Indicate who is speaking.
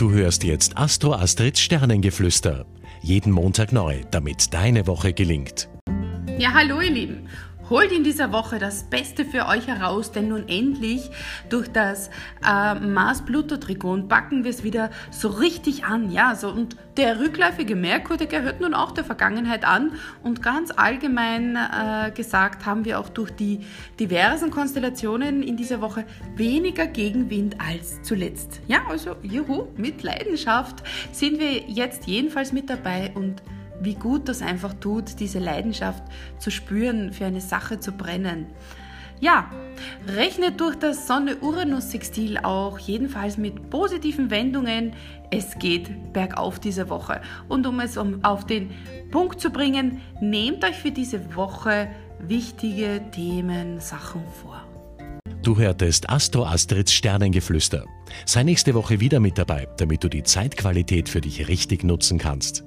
Speaker 1: Du hörst jetzt Astro Astrids Sternengeflüster. Jeden Montag neu, damit deine Woche gelingt.
Speaker 2: Ja, hallo ihr Lieben. Holt in dieser Woche das Beste für euch heraus, denn nun endlich durch das äh, Mars-Pluto-Trigon packen wir es wieder so richtig an. Ja, so, und der rückläufige Merkur, der gehört nun auch der Vergangenheit an. Und ganz allgemein äh, gesagt haben wir auch durch die diversen Konstellationen in dieser Woche weniger Gegenwind als zuletzt. Ja, also juhu, mit Leidenschaft sind wir jetzt jedenfalls mit dabei und wie gut das einfach tut, diese Leidenschaft zu spüren, für eine Sache zu brennen. Ja, rechnet durch das Sonne-Uranus-Sextil auch jedenfalls mit positiven Wendungen. Es geht bergauf diese Woche. Und um es auf den Punkt zu bringen, nehmt euch für diese Woche wichtige Themen, Sachen vor.
Speaker 1: Du hörtest Astro Astrids Sternengeflüster. Sei nächste Woche wieder mit dabei, damit du die Zeitqualität für dich richtig nutzen kannst.